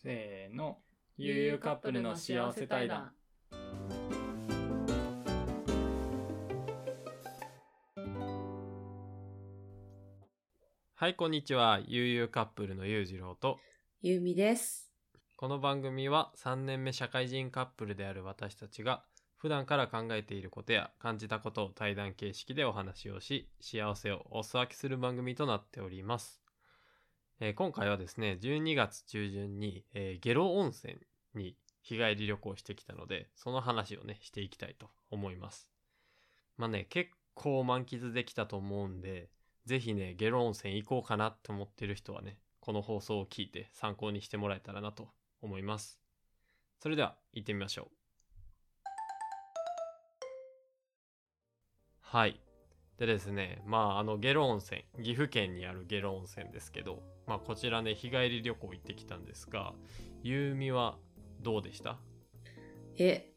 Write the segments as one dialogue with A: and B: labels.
A: せーの。悠々カップルの幸せ対談。
B: はい、こんにちは。悠々カップルの裕次郎と、
C: ゆうみです。
B: この番組は3年目社会人カップルである私たちが、普段から考えていることや感じたことを対談形式でお話をし、幸せをお裾分けする番組となっております。えー今回はですね、12月中旬に、えーゲロ温泉に日帰り旅行してきたので、その話をね、していきたいと思います。まあね、結構満喫できたと思うんで、ぜひね、ゲロ温泉行こうかなって思ってる人はね、この放送を聞いて参考にしてもらえたらなと思います。それでは行ってみましょう。はい。でですね、まああのゲロ温泉、岐阜県にあるゲロ温泉ですけど、まあこちらね、日帰り旅行行ってきたんですが、ゆうみはどうでした？
C: え、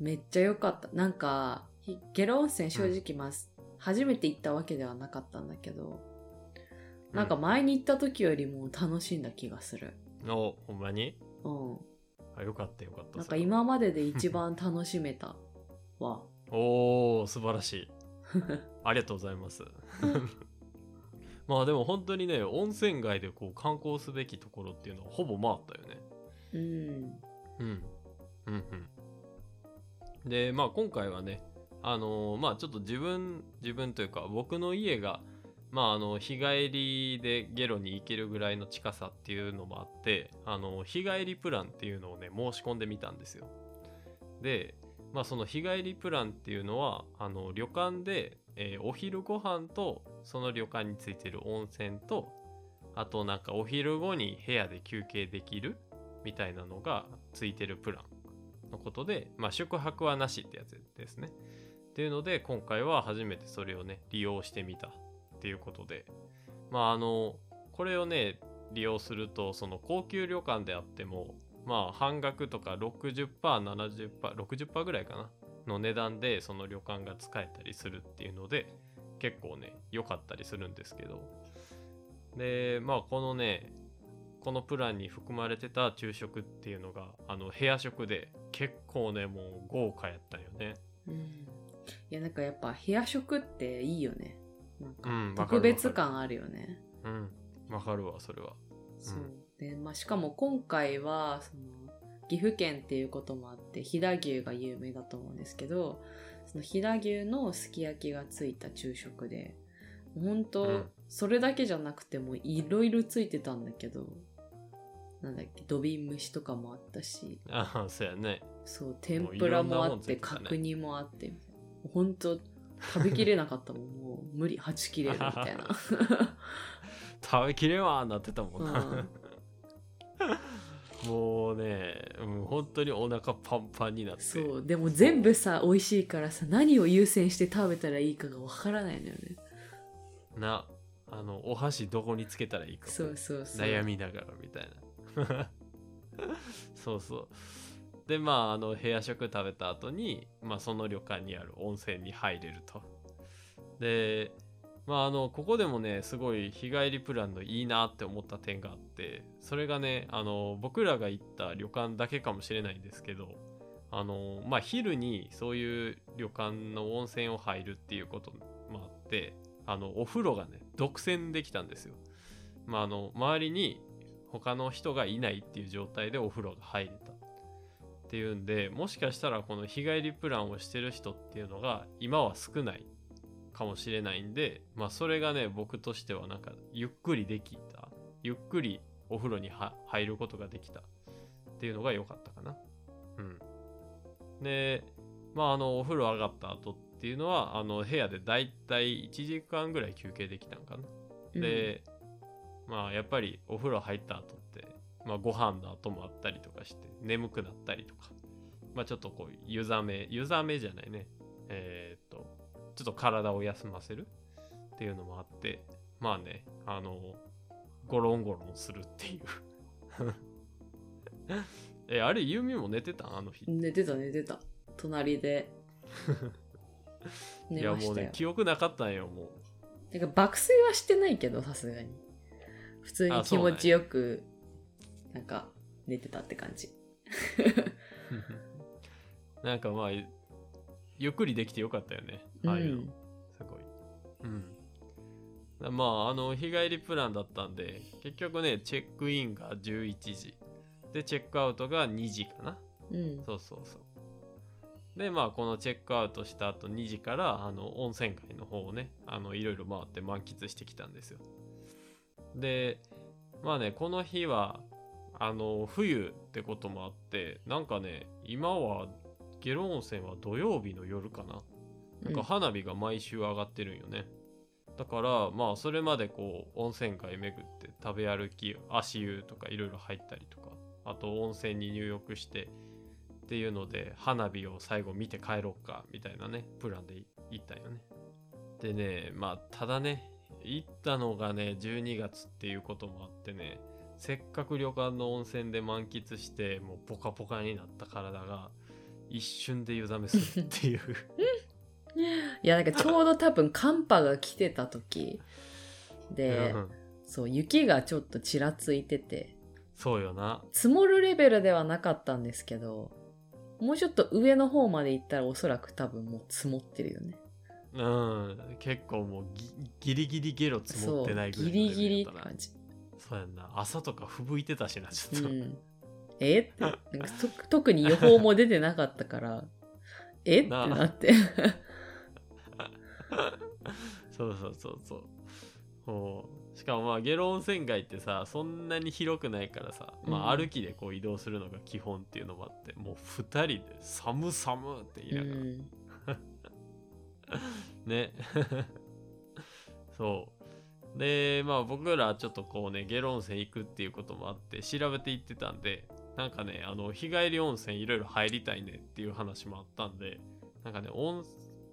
C: めっちゃ良かった。なんか、ひゲロ温泉正直ます、初めて行ったわけではなかったんだけど、なんか前に行った時よりも楽しんだ気がする。
B: お、ほんまに？
C: うん。
B: あ、よかったよかった。
C: なんか今までで一番楽しめたわ。
B: おー、素晴らしい。ありがとうございます。まあでも本当にね、温泉街でこう観光すべきところっていうのはほぼ回ったよね。
C: うん。
B: うん。うんうん。で、まあ今回はね、あのーまあちょっと自分、自分というか僕の家が、まああの、日帰りでゲロに行けるぐらいの近さっていうのもあって、あの、日帰りプランっていうのをね、申し込んでみたんですよ。で、まあその日帰りプランっていうのは、あの、旅館で、えーお昼ご飯と、その旅館についてる温泉と、あとなんかお昼後に部屋で休憩できるみたいなのがついてるプランのことで、まあ、宿泊はなしってやつですね。っていうので今回は初めてそれをね利用してみたっていうことでまああのこれをね利用するとその高級旅館であってもまあ半額とか 60%70%60% ぐらいかなの値段でその旅館が使えたりするっていうので結構ね良かったりするんですけどでまあこのねこのプランに含まれてた昼食っていうのがあの部屋食で結構ねもう豪華やったよね
C: うん。いや、なんかやっぱ部屋食っていいよね。なんか特別感あるよね。
B: うんわかるわそれは
C: そう。で、まあ、しかも今回は、その、岐阜県っていうこともあって、飛騨牛が有名だと思うんですけど、その飛騨牛のすき焼きがついた昼食で、本当、
B: うん。
C: それだけじゃなくてもいろいろついてたんだけど、なんだっけ、土瓶蒸しとかもあったし、
B: ああそうやね。
C: そう、天ぷらもあって、角煮もあって。本当食べきれなかったもん、もう無理、はち切れるみたいな。
B: 食べきれんわーなってたもんな、
C: うん
B: もうね、うん、本当にお腹パンパンになって。
C: そうでも全部さ美味しいからさ何を優先して食べたらいいかがわからないのよね。
B: なあのお箸どこにつけたらいいか。も
C: そうそうそう。
B: 悩みながらみたいな。そうそう。でまああの部屋食食べた後に、まあ、その旅館にある温泉に入れると。でまああのここでもねすごい日帰りプランのいいなって思った点があってそれがねあの僕らが行った旅館だけかもしれないんですけどあのまあ昼にそういう旅館の温泉を入るっていうこともあってあのお風呂がね独占できたんですよ。まああの周りに他の人がいないっていう状態でお風呂が入れた。っていうんでもしかしたらこの日帰りプランをしてる人っていうのが今は少ない。かもしれないんでまあそれがね僕としてはなんかゆっくりできたゆっくりお風呂には入ることができたっていうのが良かったかな。うん。でまああのお風呂上がった後っていうのはあの部屋でだいたい1時間ぐらい休憩できたんかな。で、まあやっぱりお風呂入った後って、まあ、ご飯の後もあったりとかして眠くなったりとか、まあ、ちょっとこう湯冷め湯冷めじゃないね。えちょっと体を休ませる？っていうのもあってまあねあのゴロンゴロンするっていう。えあれユミも寝てた？んあの日。
C: うん寝てた寝てた。隣で。
B: いやもう
C: 寝ましたよ。
B: ね記憶なかったんよもう。
C: なんか爆睡はしてないけどさすがに。普通に気持ちよくなんか寝てたって感じ。
B: なんかまあゆっくりできてよかったよね。ああいうの、
C: うん
B: すごい。うん。まああの日帰りプランだったんで結局ねチェックインが11時。でチェックアウトが2時かな。
C: うん。
B: そうそうそう。でまあこのチェックアウトした後2時からあの温泉街の方をねあのいろいろ回って満喫してきたんですよ。でまあねこの日はあの冬ってこともあってなんかね今は下呂温泉は土曜日の夜かな。なんか花火が毎週上がってるんよね、だからまあそれまでこう温泉街巡って食べ歩き足湯とかいろいろ入ったりとかあと温泉に入浴してっていうので花火を最後見て帰ろうかみたいなねプランで行ったんよね。でねまあただね行ったのがね12月っていうこともあってねせっかく旅館の温泉で満喫してもうポカポカになった体が一瞬で湯冷めするっていう。
C: いやなんかちょうど多分寒波が来てた時で、
B: うん。
C: そう雪がちょっとちらついてて。
B: そうよな。
C: 積もるレベルではなかったんですけどもうちょっと上の方まで行ったらおそらく多分もう積もってるよね。
B: うん。結構もうギギリギリゲロ積もってないぐらい
C: ギリギリ
B: っ
C: て感じ。
B: そうやんな。朝とか吹雪いてたしなちょっと、
C: うんえ？って。なんかと特に予報も出てなかったから。え？って
B: な
C: って。
B: そうそうそうそう。ほう。しかもまあゲロ温泉街ってさそんなに広くないからさ、まあ、
C: うん
B: 歩きでこう移動するのが基本っていうのもあってもう2人で「寒寒」って言いながら、
C: うん。
B: ね。そう。でまあ僕らちょっとこうねゲロ温泉行くっていうこともあって調べて行ってたんでなんかねあの日帰り温泉いろいろ入りたいねっていう話もあったんでなんかね温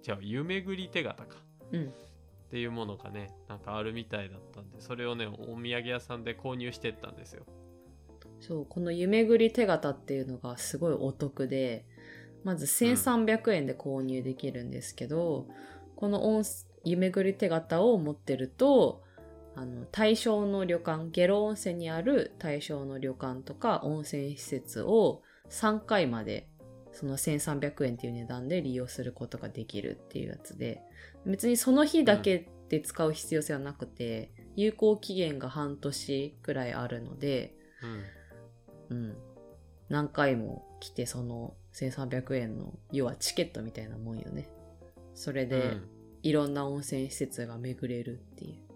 B: じゃあ湯巡り手形か。
C: うん。
B: っていうものがねなんかあるみたいだったんでそれをねお土産屋さんで購入してったんですよ。
C: そうこの湯巡り手形っていうのがすごいお得でまず1300円で購入できるんですけど、この温湯巡り手形を持ってるとあの対象の旅館下呂温泉にある対象の旅館とか温泉施設を3回までその1300円っていう値段で利用することができるっていうやつで別にその日だけで使う必要性はなくて、有効期限が半年くらいあるので、
B: うん
C: うん。何回も来てその1300円の、要はチケットみたいなもんよね。それで、いろんな温泉施設が巡れるっていう。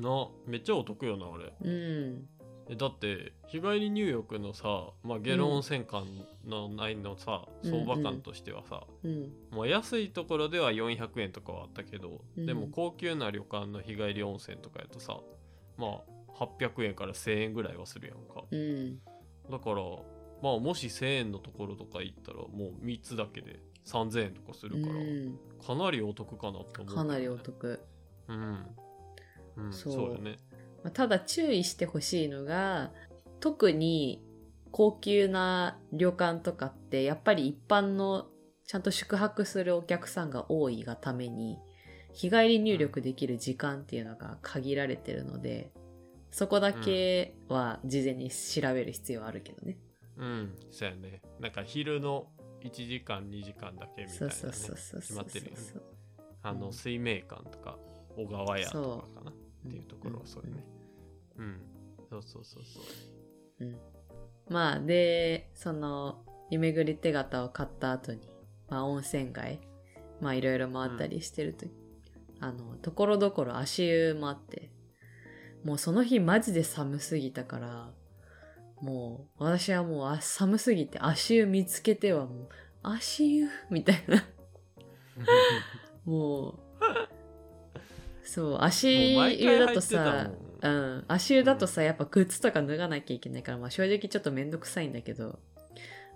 B: うん、なめっちゃお得よな俺
C: うん。
B: えだって日帰り入浴のさ、まあ、ゲロ温泉館の内のさ、
C: うん
B: 相場感としてはさ、
C: うん。
B: もう安いところでは400円とかはあったけど、
C: うん
B: でも高級な旅館の日帰り温泉とかやとさまあ800円から1000円ぐらいはするやんか
C: うん。
B: だからまあもし1000円のところとか行ったらもう3つだけで3000円とかするから、
C: うん。
B: かなりお得かなと思うけどね、
C: かなりお得。
B: うん、うん、
C: そ
B: そううよね
C: まあただ注意してほしいのが、特に高級な旅館とかって、やっぱり一般のちゃんと宿泊するお客さんが多いがために、日帰り入力できる時間っていうのが限られてるので、そこだけは事前に調べる必要はあるけどね。
B: うんそうやね。なんか昼の1時間2時間だけみたいな、ね、
C: そうそうそうそう
B: 決まってるよね。あの
C: うん。
B: 水明館とか小川屋とかかなっていうところは
C: ん
B: そうよね。うん。そうそうそうそう。
C: うん。まあ、で、その、夢ぐり手形を買った後に、まあ、温泉街、まあ、いろいろ回ったりしてると、あの、ところどころ足湯もあって、もうその日マジで寒すぎたから、もう、私はもうあ寒すぎて足湯見つけてはもう、足湯？みたいな。もう、そう、足湯だとさ、うん、足湯だとさ、やっぱ靴とか脱がなきゃいけないから、まあ正直ちょっとめんどくさいんだけど、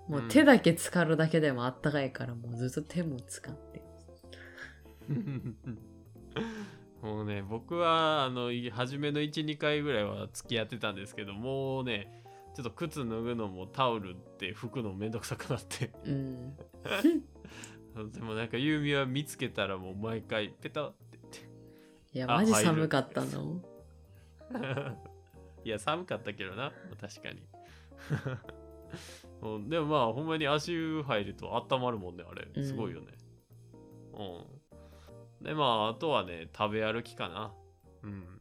C: もう手だけ浸かるだけでもあったかいから、もうずっと手も使って。
B: もうね僕はあのい初めの12回ぐらいは付き合ってたんですけどもうねちょっと靴脱ぐのもタオルって拭くのめんどくさくなって
C: うん。
B: でもなんかユーミは見つけたらもう毎回ペタ
C: いや、
B: あ
C: マジ寒かったの。
B: いや寒かったけどな。確かに。うん、でもまあほんまに足湯入ると温まるもんねあれ。
C: うん。
B: すごいよね。うん、でまああとはね食べ歩きかな。うん、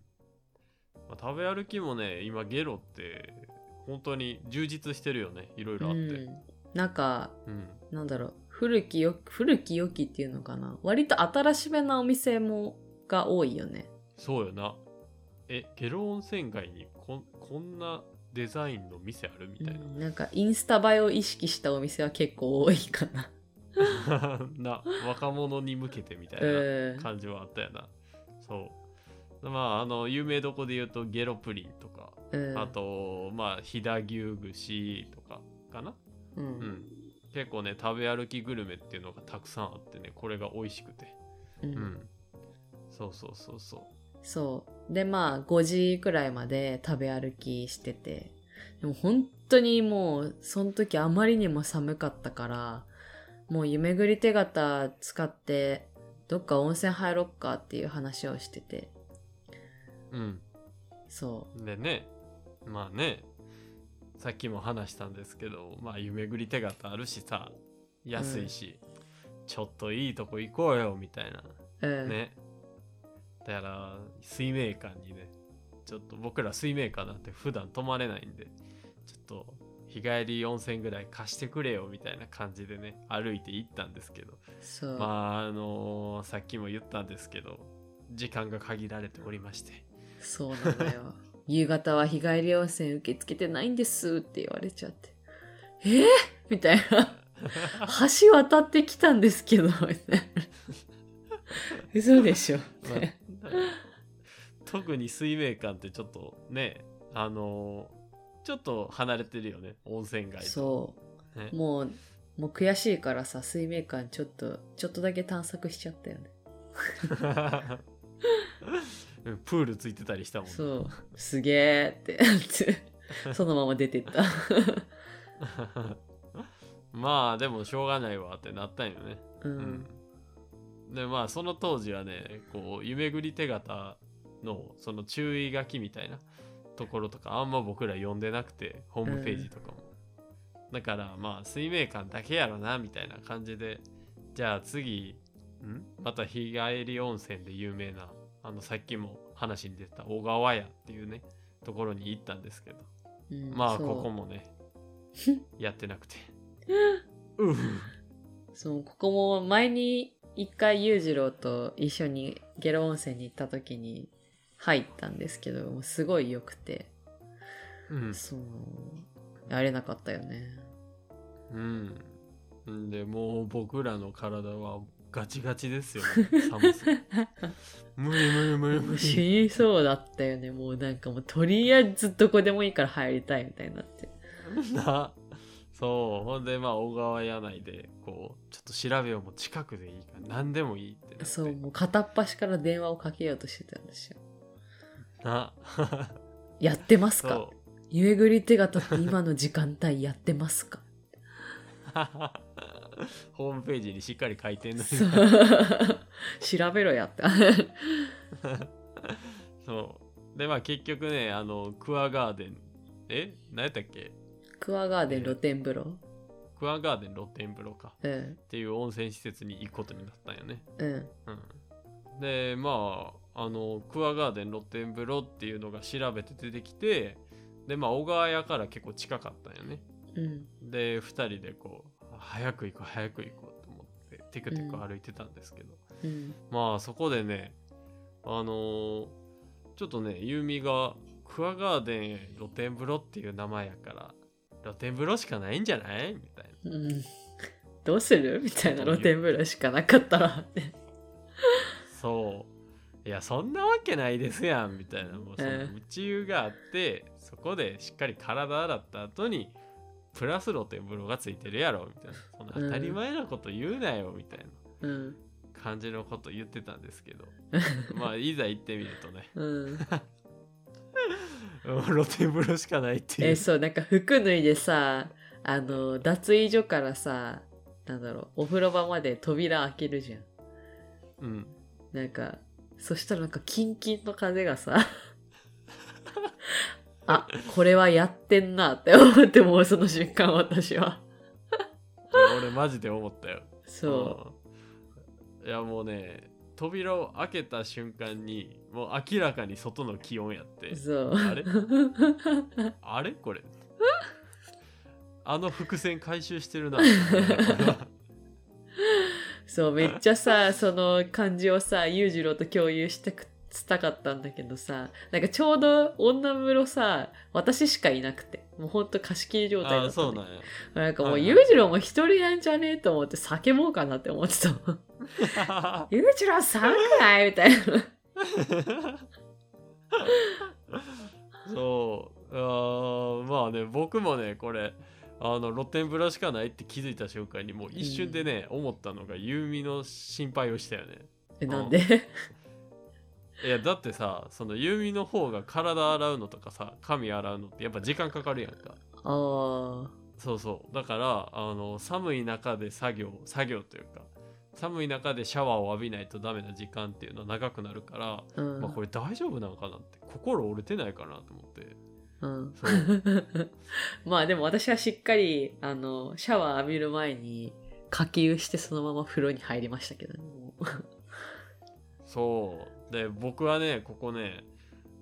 B: まあ、食べ歩きもね今ゲロって本当に充実してるよね。いろいろあって。
C: うん、なんか
B: うん、
C: なんだろう。古きよ古き良きっていうのかな。割と新しめなお店もが多いよね。
B: そうよな。えゲロ温泉街にここんなデザインの店あるみたいな、
C: うんなんかインスタ映えを意識したお店は結構多いかな。
B: な若者に向けてみたいな
C: うん。
B: 感じはあったよな、そう。まああの有名どこで言うとゲロプリンとか、
C: うん。
B: あとまあ飛騨牛串とかかな？
C: う
B: うん。ん結構ね食べ歩きグルメっていうのがたくさんあってねこれが美味しくて。
C: う
B: うんんそうそうそうそ
C: そう。でまあ5時くらいまで食べ歩きしてて。でも本当にもうその時あまりにも寒かったからもう夢ぐり手形使ってどっか温泉入ろっかっていう話をしてて。
B: ううん。
C: そ
B: でねまあねさっきも話したんですけどまあ夢ぐり手形あるしさ安いし、ちょっといいとこ行こうよみたいな。
C: う、うん、
B: ねだから水明館にねちょっと僕ら水明館なんて普段泊まれないんでちょっと日帰り温泉ぐらい貸してくれよみたいな感じでね歩いて行ったんですけどまああのさっきも言ったんですけど時間が限られておりまして。
C: そうなんだよ。夕方は日帰り温泉受け付けてないんですって言われちゃって。え？ー、みたいな。橋渡ってきたんですけどみたいな。嘘でしょ、
B: まあ特に水明館ってちょっとねあのちょっと離れてるよね温泉街と。
C: そう。
B: ね。
C: もうもう悔しいからさ水明館ちょっとちょっとだけ探索しちゃったよね。
B: う んプールついてたりしたもんね。
C: そう。すげえって。そのまま出てった。
B: まあでもしょうがないわってなったんよね。
C: う
B: うんん。でまあその当時はねこう夢ぐり手形のその注意書きみたいなところとかあんま僕ら読んでなくてホームページとかも。だからまあ水明館だけやろなみたいな感じでじゃあ次ん？また日帰り温泉で有名なあのさっきも話に出た小川屋っていうねところに行ったんですけど。
C: うん
B: まあここもね やってなくて。うふ。
C: そうここも前に一回裕次郎と一緒にゲロ温泉に行った時に入ったんですけどもうすごい良くて
B: うん
C: そうやれなかったよね
B: うん。んで、もう僕らの体はガチガチですよ、ね。寒さ。無理無理無理無
C: 死
B: 理。
C: にそうだったよねもうなんかもうとりあえずどこでもいいから入りたいみたいになって
B: な。そう。ほんで、まあ、小川屋内で、こう、ちょっと調べようもう近くでいいから、何でもいいってなって。
C: そうもう片っ端から電話をかけようとしてたんですよ
B: な。
C: やってますか？
B: そう。
C: 夢ぐり手形って今の時間帯やってますか？
B: ホームページにしっかり書いてんのに。
C: 調べろやって
B: そう。で、まあ、結局ね、あの、クアガーデン、え？何やったっけ？
C: クアガーデン露天風呂？
B: クアガーデン露天風呂か。
C: うん
B: っていう温泉施設に行くことになったんよね。
C: うん
B: うん、でまああのクアガーデン露天風呂っていうのが調べて出てきてでまあ小川屋から結構近かったんよね。
C: うん。
B: で2人でこう早く行こう早く行こうと思ってテクテク歩いてたんですけど、
C: うん。
B: まあそこでねあのーちょっとねユーミがクアガーデン露天風呂っていう名前やから露天風呂しかないんじゃないみたいな。
C: うん。どうする？みたいな露天風呂しかなかったらって。
B: そう。いや、そんなわけないですやん、みたいな。もうその
C: ええ
B: 内湯があって、そこでしっかり体洗った後に、プラス露天風呂がついてるやろ、みたいな。その当たり前なこと言うなよ、みたいな
C: うん
B: 感じのこと言ってたんですけど。まあ、いざ行ってみるとね、
C: うん
B: うん露天風呂しかないっていう。
C: えそうなんか服脱いでさあの脱衣所からさなんだろうお風呂場まで扉開けるじゃん
B: うん。
C: なんかそしたらなんかキンキンの風がさ あこれはやってんなって思ってもうその瞬間私は。
B: 俺マジで思ったよ。
C: そ
B: う。ん。いやもうね扉を開けた瞬間にもう明らかに外の気温やって。
C: うそう。
B: あれ？あれ？これ。あの伏線回収してるな
C: そうめっちゃさその感じをさ裕次郎と共有してくしたかったんだけどさなんかちょうど女風呂さ私しかいなくてもうほんと貸し切り状態だ
B: あ
C: っただ
B: そうなんや。
C: なんかもう裕次郎も一人なんじゃねえと思って叫ぼうかなって思ってた 裕次郎寒くないみたいな。
B: そう。あーまあね僕もねこれあの露天風呂しかないって気づいた瞬間にもう一瞬でね、思ったのがユーミの心配をしたよね。
C: えなんで？
B: いやだってさそのユーミの方が体洗うのとかさ髪洗うのってやっぱ時間かかるやんか。
C: あー。
B: そうそう。だからあの寒い中で作業作業というか寒い中でシャワーを浴びないとダメな時間っていうのは長くなるから、
C: うん。
B: まあ、これ大丈夫なのかなって心折れてないかなと思って
C: うん。まあでも私はしっかりあのシャワー浴びる前にかき湯してそのまま風呂に入りましたけどね
B: そう。で僕はねここね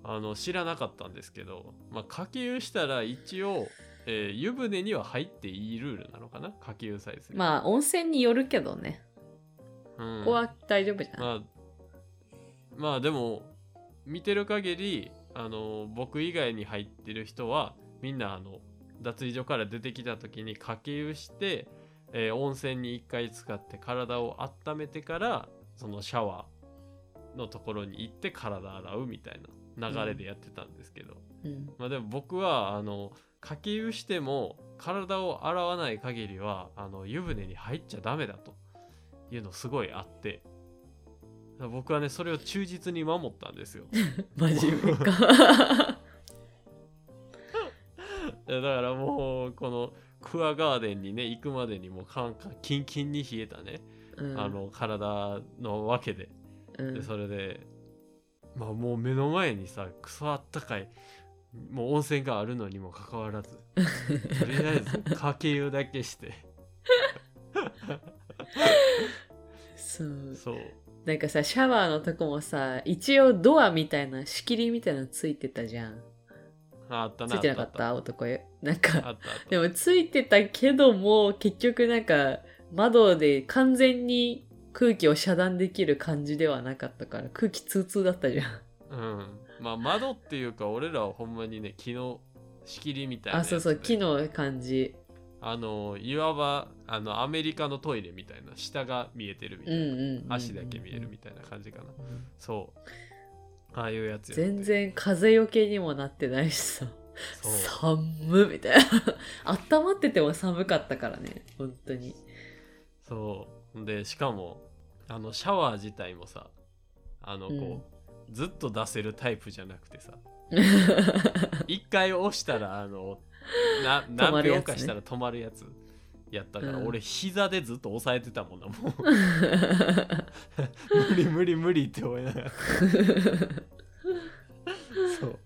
B: あの知らなかったんですけど、まあ、かき湯したら一応、えー湯船には入っていいルールなのかな？かき湯さえする
C: まあ温泉によるけどね。
B: うん。
C: ここは大丈夫じゃない、
B: まあ、まあでも見てる限りあの僕以外に入ってる人はみんなあの脱衣所から出てきた時にかけ湯して、えー温泉に一回使って体を温めてからそのシャワーのところに行って体洗うみたいな流れでやってたんですけど、
C: うん。
B: まあでも僕はあのかけ湯しても体を洗わない限りはあの湯船に入っちゃダメだというのすごいあって僕はねそれを忠実に守ったんですよ。
C: 真面目か。
B: だからもうこのクアガーデンにね行くまでにもうカンカンキンキンに冷えたね、
C: うん。
B: あの体のわけで。
C: うん。
B: でそれでまあもう目の前にさクソあったかいもう温泉があるのにもかかわらずとりあえずかけ湯だけして。
C: そう。
B: そう
C: なんかさシャワーのとこもさ一応ドアみたいな仕切りみたいなのついてたじゃん。
B: ああったな
C: ついてなかった？男よなんかでもついてたけども結局なんか窓で完全に空気を遮断できる感じではなかったから空気通通だったじゃん。
B: うん。まあ窓っていうか俺らはほんまにね木の仕切りみたいなやつで
C: あそうそう木の感じ。
B: あのいわばあのアメリカのトイレみたいな下が見えてるみたいな、
C: うんうんうんうん
B: 足だけ見えるみたいな感じかな、
C: うん
B: そう。ああいうやつや
C: 全然風よけにもなってないしさ。寒みたいな。温まってても寒かったからね。本当に。
B: そう。でしかもあのシャワー自体もさあのこう、ずっと出せるタイプじゃなくてさ。一回押したらあのな何秒かしたら止まるやつやったから、
C: うん。
B: 俺膝でずっと押さえてたもんなもう。無理無理無理って思いながら。そう。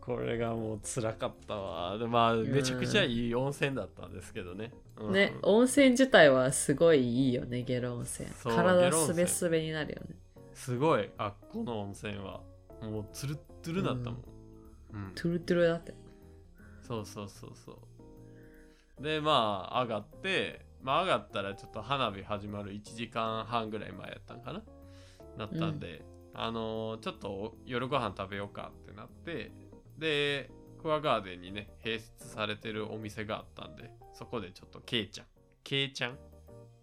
B: これがもう辛かったわ。でまあめちゃくちゃいい温泉だったんですけどね、うん。
C: ね温泉自体はすごいいいよねゲロ温泉。体すべすべになるよね。
B: すごいあこの温泉は。もうツルッツルだったもん、うん。
C: トゥルトゥルだって。
B: そうそうそうそうでまあ上がってまあ上がったらちょっと花火始まる1時間半ぐらい前やったんかな？なったんで、あのーちょっと夜ご飯食べようかってなってでクアガーデンにね併設されてるお店があったんでそこでちょっとケイちゃんケイちゃん？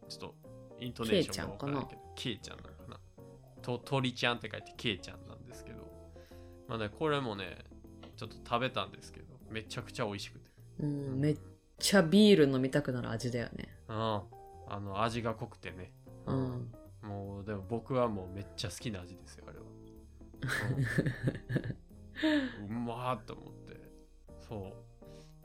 B: ちょっとイントネーションが分からないけどケイちゃんなのかな？と鳥ちゃんって書いてケイちゃんなんですけどまあねこれもねちょっと食べたんですけどめちゃくちゃ美味しくて。
C: うんめっちゃビール飲みたくなる味だよね。
B: うんあの味が濃くてね。
C: うん。
B: もうでも僕はもうめっちゃ好きな味ですよあれは、うん、うまーっと思って。そ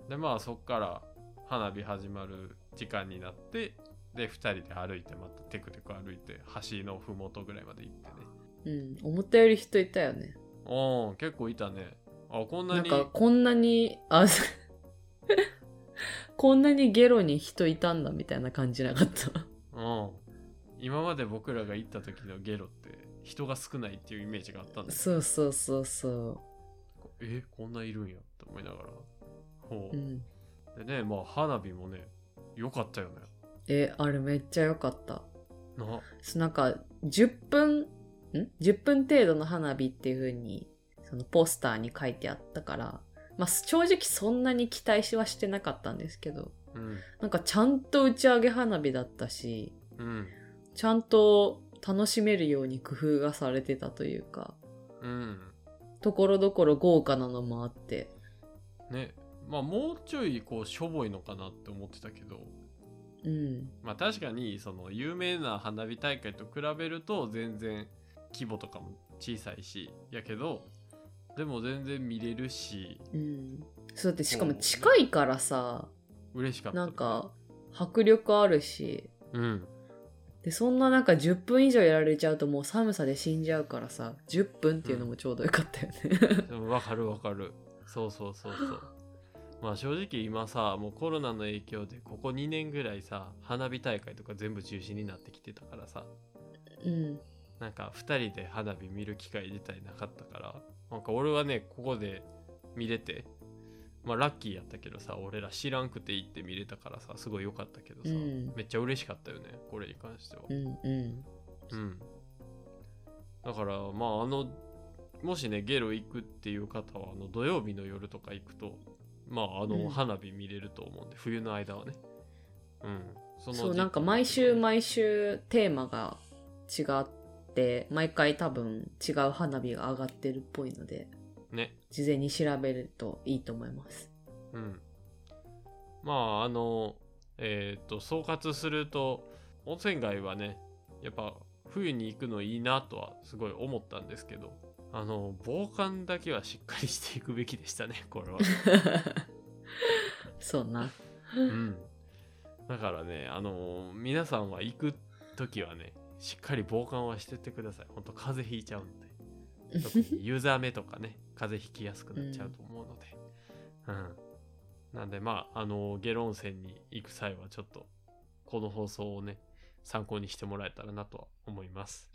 B: う。でまあそっから花火始まる時間になってで2人で歩いてまたテクテク歩いて橋のふもとぐらいまで行ってね。
C: うん。思ったより人いたよね。
B: おー結構いたね。あこんなに
C: なんかこんなに、あ、こんなにゲロに人いたんだみたいな感じなかった？
B: うん今まで僕らが行った時のゲロって人が少ないっていうイメージがあったんです
C: そうそうそうそ
B: えこんないるんやって思いながらほ
C: う。う
B: う、
C: ん。
B: でねまあ花火もね良かったよね
C: え、あれめっちゃ良かった。
B: な？
C: なんか、10分、ん ?10 分程度の花火っていう風に、そのポスターに書いてあったから、まあ正直そんなに期待しはしてなかったんですけど、
B: うん。
C: なんかちゃんと打ち上げ花火だったし、
B: うん。
C: ちゃんと楽しめるように工夫がされてたというか、
B: うん。
C: ところどころ豪華なのもあって、
B: ね。まあもうちょいこうしょぼいのかなって思ってたけど。
C: うん。
B: まあ確かにその有名な花火大会と比べると全然規模とかも小さいしやけどでも全然見れるし。
C: うん。そうだってしかも近いからさ、
B: 嬉しかった、
C: なんか迫力あるし、
B: うん。
C: で、そんななんか10分以上やられちゃうともう寒さで死んじゃうからさ、10分っていうのもちょうどよかったよね。
B: でもわかるわかる。そうそうそうそう。まあ正直今さもうコロナの影響でここ2年ぐらいさ花火大会とか全部中止になってきてたからさ。
C: うん。
B: なんか2人で花火見る機会自体なかったからなんか俺はねここで見れてまあラッキーやったけどさ俺ら知らんくて行って見れたからさすごい良かったけどさ、
C: うん。
B: めっちゃ嬉しかったよねこれに関しては。
C: うんうん。
B: うん。だからまああのもしねゲロ行くっていう方はあの土曜日の夜とか行くとまああの
C: うん。
B: 花火見れると思うんで、冬の間はね。うん。その
C: そう、
B: 時
C: なんか毎週毎週テーマが違って、毎回多分違う花火が上がってるっぽいので、
B: ね
C: 事前に調べるといいと思います。
B: うん。まあ、あの、えっ、と、総括すると、温泉街はね、やっぱ冬に行くのいいなとはすごい思ったんですけど、あの、防寒だけはしっかりしていくべきでしたね、これは。
C: そうな。
B: うん。だからね、あの、皆さんは行く時はね、しっかり防寒はしてってください。ほんと風邪ひいちゃうんで。特にユーザー目とかね、風邪ひきやすくなっちゃうと思うので。うん。なんで、まあ、あの、ゲロ温泉に行く際はちょっと、この放送をね、参考にしてもらえたらなとは思います。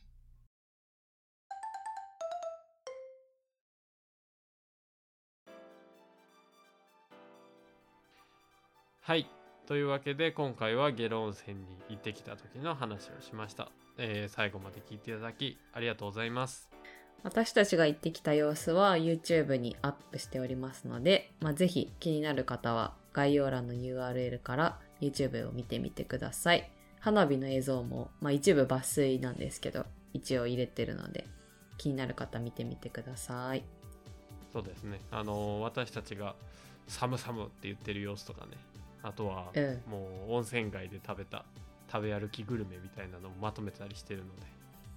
B: はい。というわけで、今回はゲロ温泉に行ってきた時の話をしました。えー最後まで聞いていただき、ありがとうございます。
C: 私たちが行ってきた様子は YouTube にアップしておりますので、まあ、ぜひ気になる方は概要欄の URL から YouTube を見てみてください。花火の映像も、まあ、一部抜粋なんですけど、一応入れてるので、気になる方見てみてください。
B: そうですね。あのー私たちが寒々って言ってる様子とかね。あとは、
C: うん
B: もう温泉街で食べた食べ歩きグルメみたいなのもまとめたりしてるので、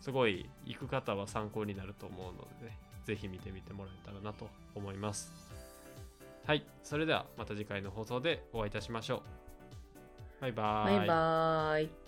B: すごい行く方は参考になると思うのでね、ぜひ見てみてもらえたらなと思います。はい。それではまた次回の放送でお会いいたしましょう。バイバー
C: バイバーイ。